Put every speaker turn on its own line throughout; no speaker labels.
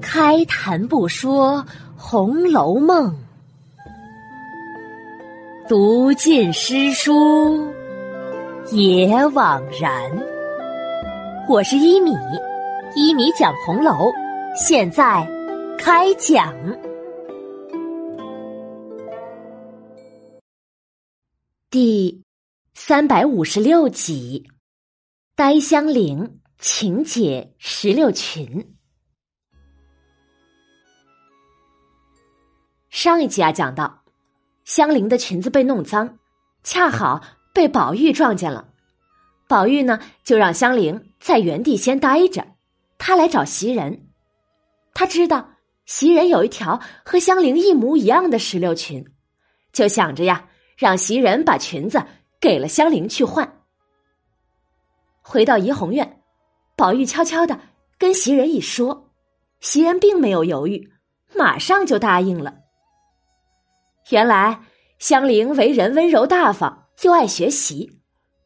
开谈不说《红楼梦》，读尽诗书也枉然。我是一米，一米讲红楼，现在开讲。第三百五十六集，呆香菱请解石榴裙。上一集啊，讲到香菱的裙子被弄脏，恰好被宝玉撞见了。宝玉呢，就让香菱在原地先待着，他来找袭人。他知道袭人有一条和香菱一模一样的石榴裙，就想着呀。让袭人把裙子给了香菱去换。回到怡红院，宝玉悄悄的跟袭人一说，袭人并没有犹豫，马上就答应了。原来香菱为人温柔大方，又爱学习，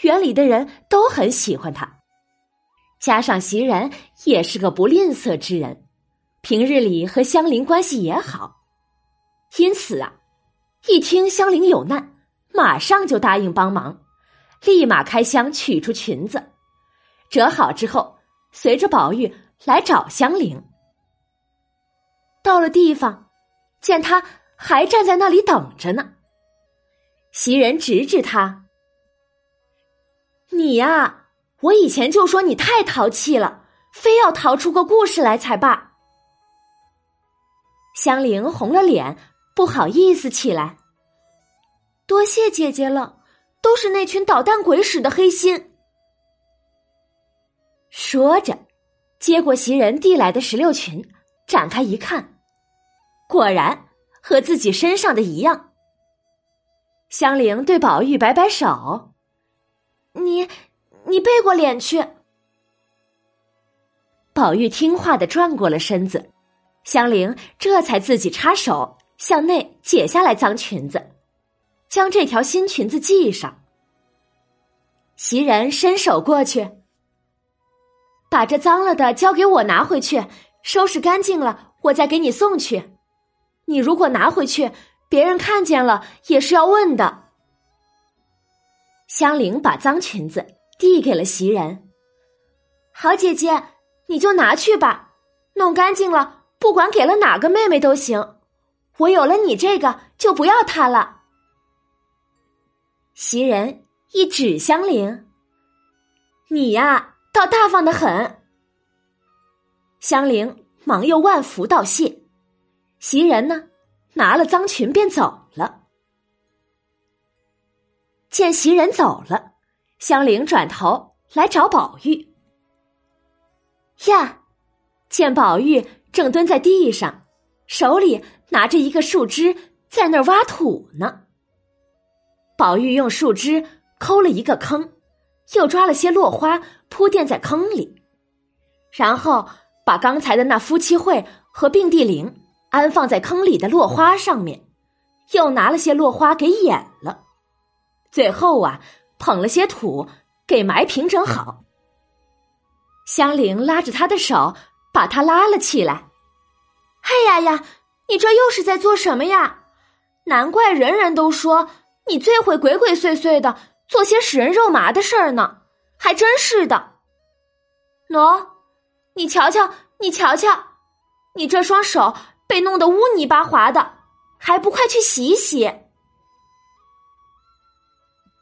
园里的人都很喜欢她。加上袭人也是个不吝啬之人，平日里和香菱关系也好，因此啊，一听香菱有难。马上就答应帮忙，立马开箱取出裙子，折好之后，随着宝玉来找香菱。到了地方，见他还站在那里等着呢。袭人指指他：“你呀，我以前就说你太淘气了，非要淘出个故事来才罢。”香菱红了脸，不好意思起来。多谢姐姐了，都是那群捣蛋鬼使的黑心。说着，接过袭人递来的石榴裙，展开一看，果然和自己身上的一样。香菱对宝玉摆摆手：“你，你背过脸去。”宝玉听话的转过了身子，香菱这才自己插手向内解下来脏裙子。将这条新裙子系上。袭人伸手过去，把这脏了的交给我拿回去，收拾干净了，我再给你送去。你如果拿回去，别人看见了也是要问的。香菱把脏裙子递给了袭人，好姐姐，你就拿去吧，弄干净了，不管给了哪个妹妹都行。我有了你这个，就不要她了。袭人一指香菱：“你呀，倒大方的很。”香菱忙又万福道谢。袭人呢，拿了脏裙便走了。见袭人走了，香菱转头来找宝玉。呀，见宝玉正蹲在地上，手里拿着一个树枝，在那儿挖土呢。宝玉用树枝抠了一个坑，又抓了些落花铺垫在坑里，然后把刚才的那夫妻会和并蒂铃安放在坑里的落花上面，又拿了些落花给掩了，最后啊，捧了些土给埋平整好。香菱拉着他的手，把他拉了起来。“哎呀呀，你这又是在做什么呀？难怪人人都说。”你最会鬼鬼祟祟的做些使人肉麻的事儿呢，还真是的。喏，你瞧瞧，你瞧瞧，你这双手被弄得污泥巴滑的，还不快去洗洗？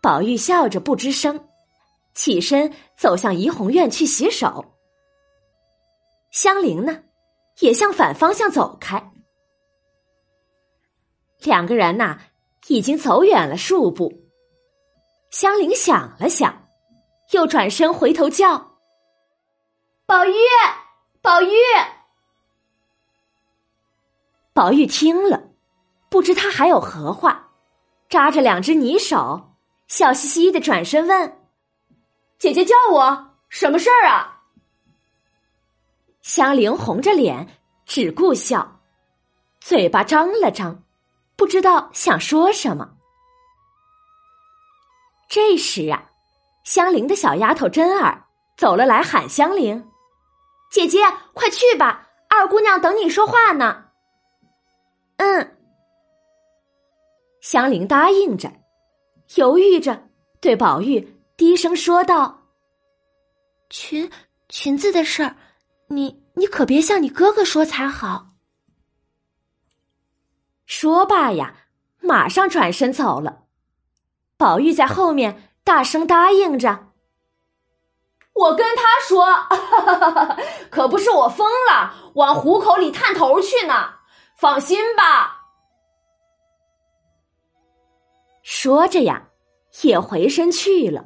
宝玉笑着不吱声，起身走向怡红院去洗手。香菱呢，也向反方向走开。两个人呐。已经走远了数步，香菱想了想，又转身回头叫：“宝玉，宝玉！”宝玉听了，不知他还有何话，扎着两只泥手，笑嘻嘻的转身问：“姐姐叫我什么事儿啊？”香菱红着脸，只顾笑，嘴巴张了张。不知道想说什么。这时啊，香菱的小丫头珍儿走了来，喊香菱：“姐姐，快去吧，二姑娘等你说话呢。嗯，香菱答应着，犹豫着，对宝玉低声说道：“裙裙子的事儿，你你可别向你哥哥说才好。”说罢呀，马上转身走了。宝玉在后面大声答应着。
我跟他说，可不是我疯了，往虎口里探头去呢。放心吧。
说着呀，也回身去了。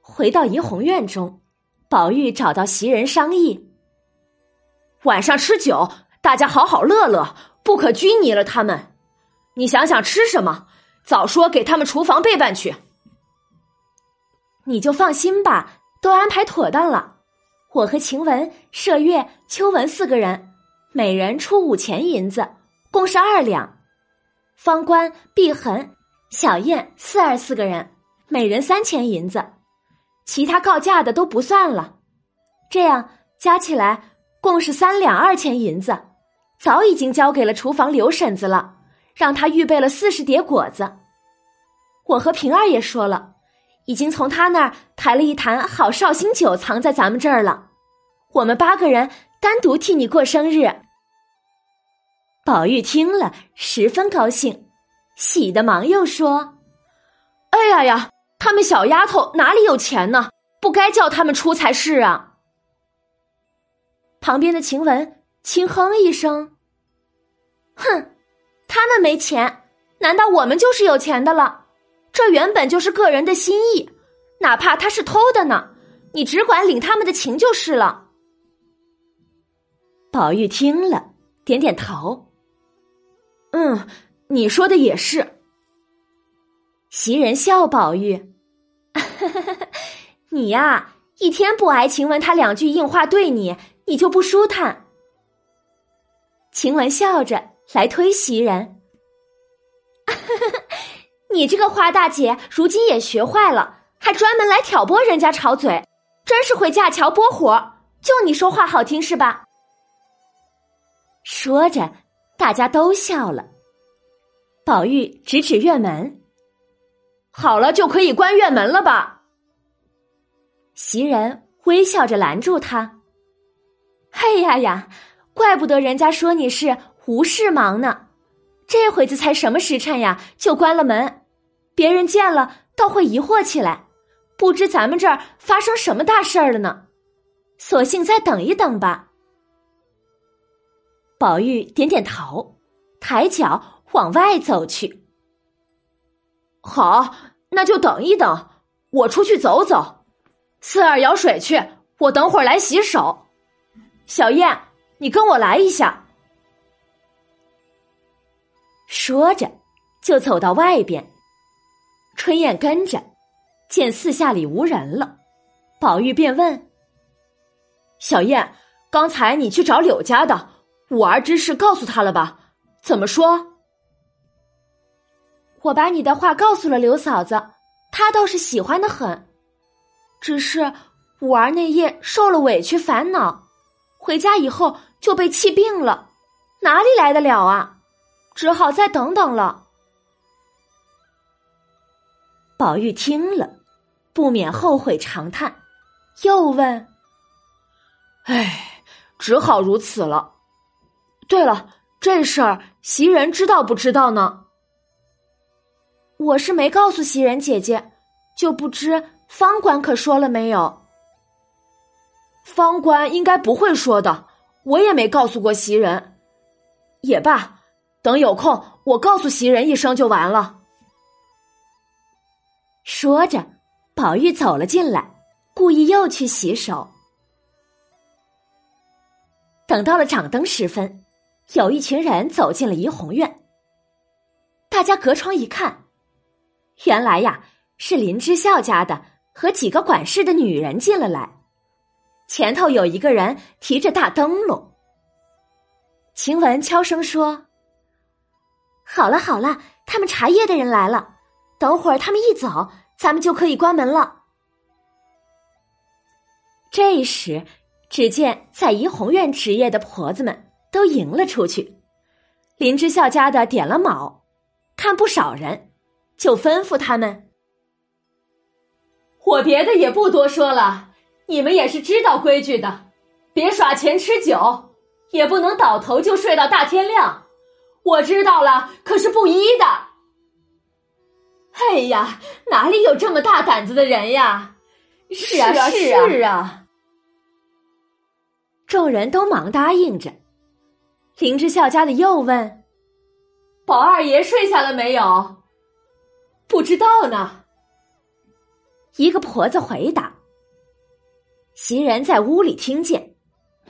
回到怡红院中，宝玉找到袭人商议：
晚上吃酒，大家好好乐乐，不可拘泥了他们。你想想吃什么，早说给他们厨房备办去。
你就放心吧，都安排妥当了。我和晴雯、麝月、秋雯四个人，每人出五钱银子，共是二两。方官、碧痕、小燕、四儿四个人，每人三钱银子，其他告假的都不算了。这样加起来共是三两二钱银子，早已经交给了厨房刘婶子了，让他预备了四十碟果子。我和平儿也说了。已经从他那儿抬了一坛好绍兴酒，藏在咱们这儿了。我们八个人单独替你过生日。宝玉听了十分高兴，喜的忙又说：“
哎呀呀，他们小丫头哪里有钱呢？不该叫他们出才是啊。”
旁边的晴雯轻哼一声：“哼，他们没钱，难道我们就是有钱的了？”这原本就是个人的心意，哪怕他是偷的呢，你只管领他们的情就是了。宝玉听了，点点头。
嗯，你说的也是。
袭人笑宝玉，你呀，一天不挨晴雯他两句硬话对你，你就不舒坦。晴雯笑着来推袭人。你这个花大姐，如今也学坏了，还专门来挑拨人家吵嘴，真是会架桥拨火。就你说话好听是吧？说着，大家都笑了。宝玉指指院门，
好了，就可以关院门了吧？
袭人微笑着拦住他：“嘿呀呀，怪不得人家说你是无事忙呢。”这会子才什么时辰呀，就关了门，别人见了倒会疑惑起来，不知咱们这儿发生什么大事儿了呢。索性再等一等吧。宝玉点点头，抬脚往外走去。
好，那就等一等，我出去走走。四儿舀水去，我等会儿来洗手。小燕，你跟我来一下。
说着，就走到外边。春燕跟着，见四下里无人了，宝玉便问：“
小燕，刚才你去找柳家的五儿之事，告诉他了吧？怎么说？”
我把你的话告诉了刘嫂子，她倒是喜欢的很。只是五儿那夜受了委屈，烦恼，回家以后就被气病了，哪里来得了啊？只好再等等了。宝玉听了，不免后悔长叹，又问：“
哎，只好如此了。对了，这事儿袭人知道不知道呢？
我是没告诉袭人姐姐，就不知方官可说了没有。
方官应该不会说的，我也没告诉过袭人。也罢。”等有空，我告诉袭人一声就完了。
说着，宝玉走了进来，故意又去洗手。等到了掌灯时分，有一群人走进了怡红院。大家隔窗一看，原来呀是林之孝家的和几个管事的女人进了来，前头有一个人提着大灯笼。晴雯悄声说。好了好了，他们茶叶的人来了，等会儿他们一走，咱们就可以关门了。这时，只见在怡红院值夜的婆子们都迎了出去。林之孝家的点了卯，看不少人，就吩咐他们：“
我别的也不多说了，你们也是知道规矩的，别耍钱吃酒，也不能倒头就睡到大天亮。我知道了，可是不依的。哎呀，哪里有这么大胆子的人呀？
是啊，
是
啊，
是啊。”
众人都忙答应着。林之孝家的又问：“
宝二爷睡下了没有？”“不知道呢。”
一个婆子回答。袭人在屋里听见，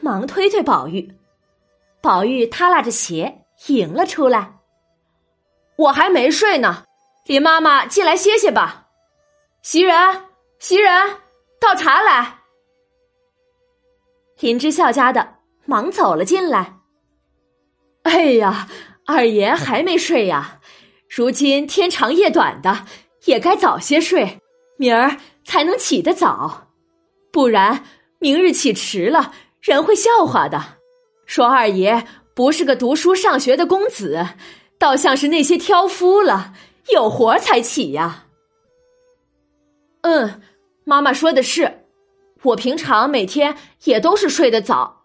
忙推推宝玉。宝玉耷拉着鞋迎了出来。
“我还没睡呢，林妈妈进来歇歇吧。”“袭人，袭人，倒茶来。”
林之孝家的忙走了进来。
哎呀，二爷还没睡呀！如今天长夜短的，也该早些睡，明儿才能起得早。不然明日起迟了，人会笑话的，说二爷不是个读书上学的公子，倒像是那些挑夫了，有活才起呀。嗯，妈妈说的是，我平常每天也都是睡得早，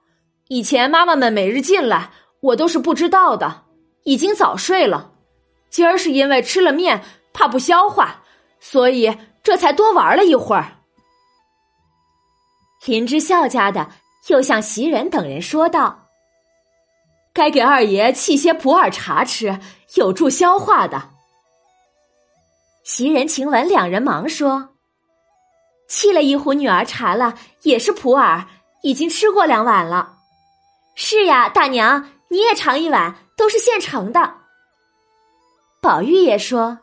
以前妈妈们每日进来。我都是不知道的，已经早睡了。今儿是因为吃了面，怕不消化，所以这才多玩了一会儿。
林之孝家的又向袭人等人说道：“
该给二爷沏些普洱茶吃，有助消化的。”
袭人、晴雯两人忙说：“沏了一壶女儿茶了，也是普洱，已经吃过两碗了。”
是呀，大娘。你也尝一碗，都是现成的。
宝玉也说：“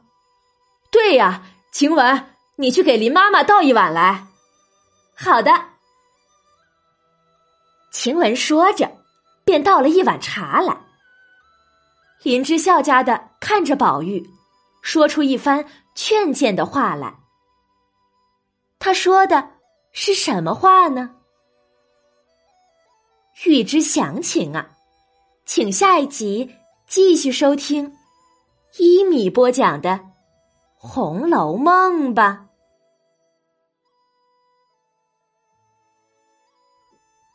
对呀，晴雯，你去给林妈妈倒一碗来。”
好的。
晴雯说着，便倒了一碗茶来。林之孝家的看着宝玉，说出一番劝谏的话来。他说的是什么话呢？欲知详情啊！请下一集继续收听一米播讲的《红楼梦》吧。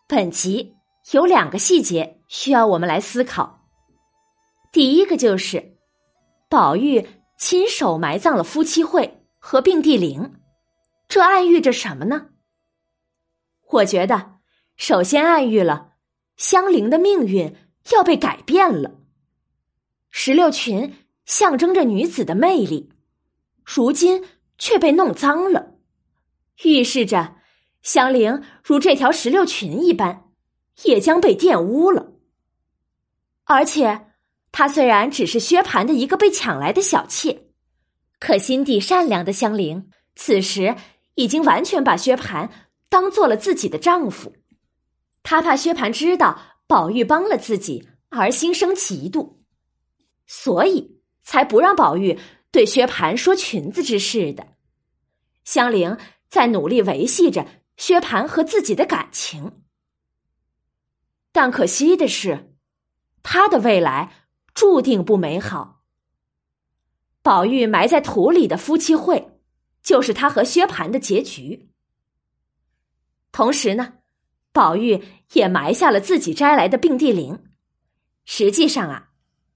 本集有两个细节需要我们来思考。第一个就是宝玉亲手埋葬了夫妻会和并蒂玲，这暗喻着什么呢？我觉得，首先暗喻了香菱的命运。要被改变了。石榴裙象征着女子的魅力，如今却被弄脏了，预示着香菱如这条石榴裙一般，也将被玷污了。而且，她虽然只是薛蟠的一个被抢来的小妾，可心地善良的香菱，此时已经完全把薛蟠当做了自己的丈夫。她怕薛蟠知道。宝玉帮了自己而心生嫉妒，所以才不让宝玉对薛蟠说裙子之事的。香菱在努力维系着薛蟠和自己的感情，但可惜的是，他的未来注定不美好。宝玉埋在土里的夫妻会，就是他和薛蟠的结局。同时呢。宝玉也埋下了自己摘来的并蒂玲，实际上啊，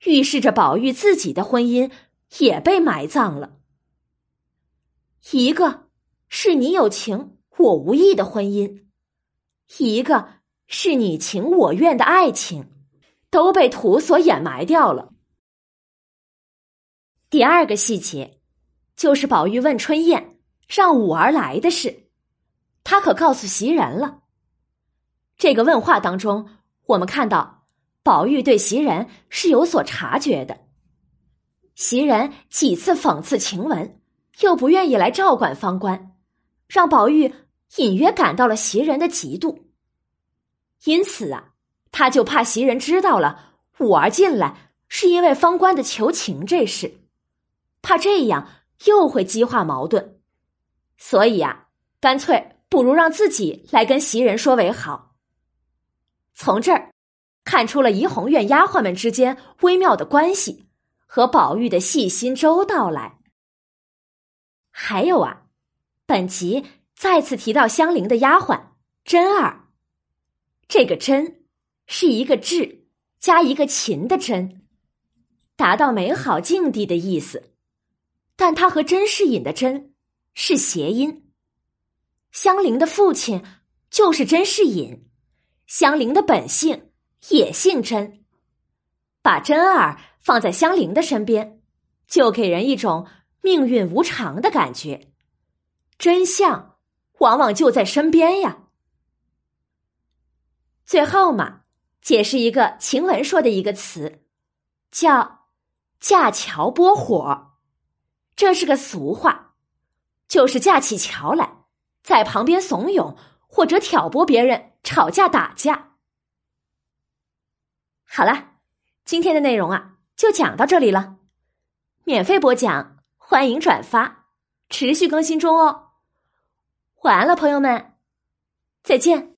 预示着宝玉自己的婚姻也被埋葬了。一个是你有情我无意的婚姻，一个是你情我愿的爱情，都被土所掩埋掉了。第二个细节，就是宝玉问春燕让五儿来的事，他可告诉袭人了。这个问话当中，我们看到宝玉对袭人是有所察觉的。袭人几次讽刺晴雯，又不愿意来照管方官，让宝玉隐约感到了袭人的嫉妒。因此啊，他就怕袭人知道了五儿进来是因为方官的求情这事，怕这样又会激化矛盾，所以啊，干脆不如让自己来跟袭人说为好。从这儿看出了怡红院丫鬟们之间微妙的关系和宝玉的细心周到来。还有啊，本集再次提到香菱的丫鬟真儿，这个“真”是一个“志”加一个“勤”的“真”，达到美好境地的意思。但它和甄士隐的“甄”是谐音。香菱的父亲就是甄士隐，香菱的本姓也姓甄，把真儿放在香菱的身边，就给人一种命运无常的感觉。真相往往就在身边呀。最后嘛，解释一个晴雯说的一个词，叫“架桥拨火”，这是个俗话，就是架起桥来。在旁边怂恿或者挑拨别人吵架打架。好了，今天的内容啊就讲到这里了。免费播讲，欢迎转发，持续更新中哦。晚安了，朋友们，再见。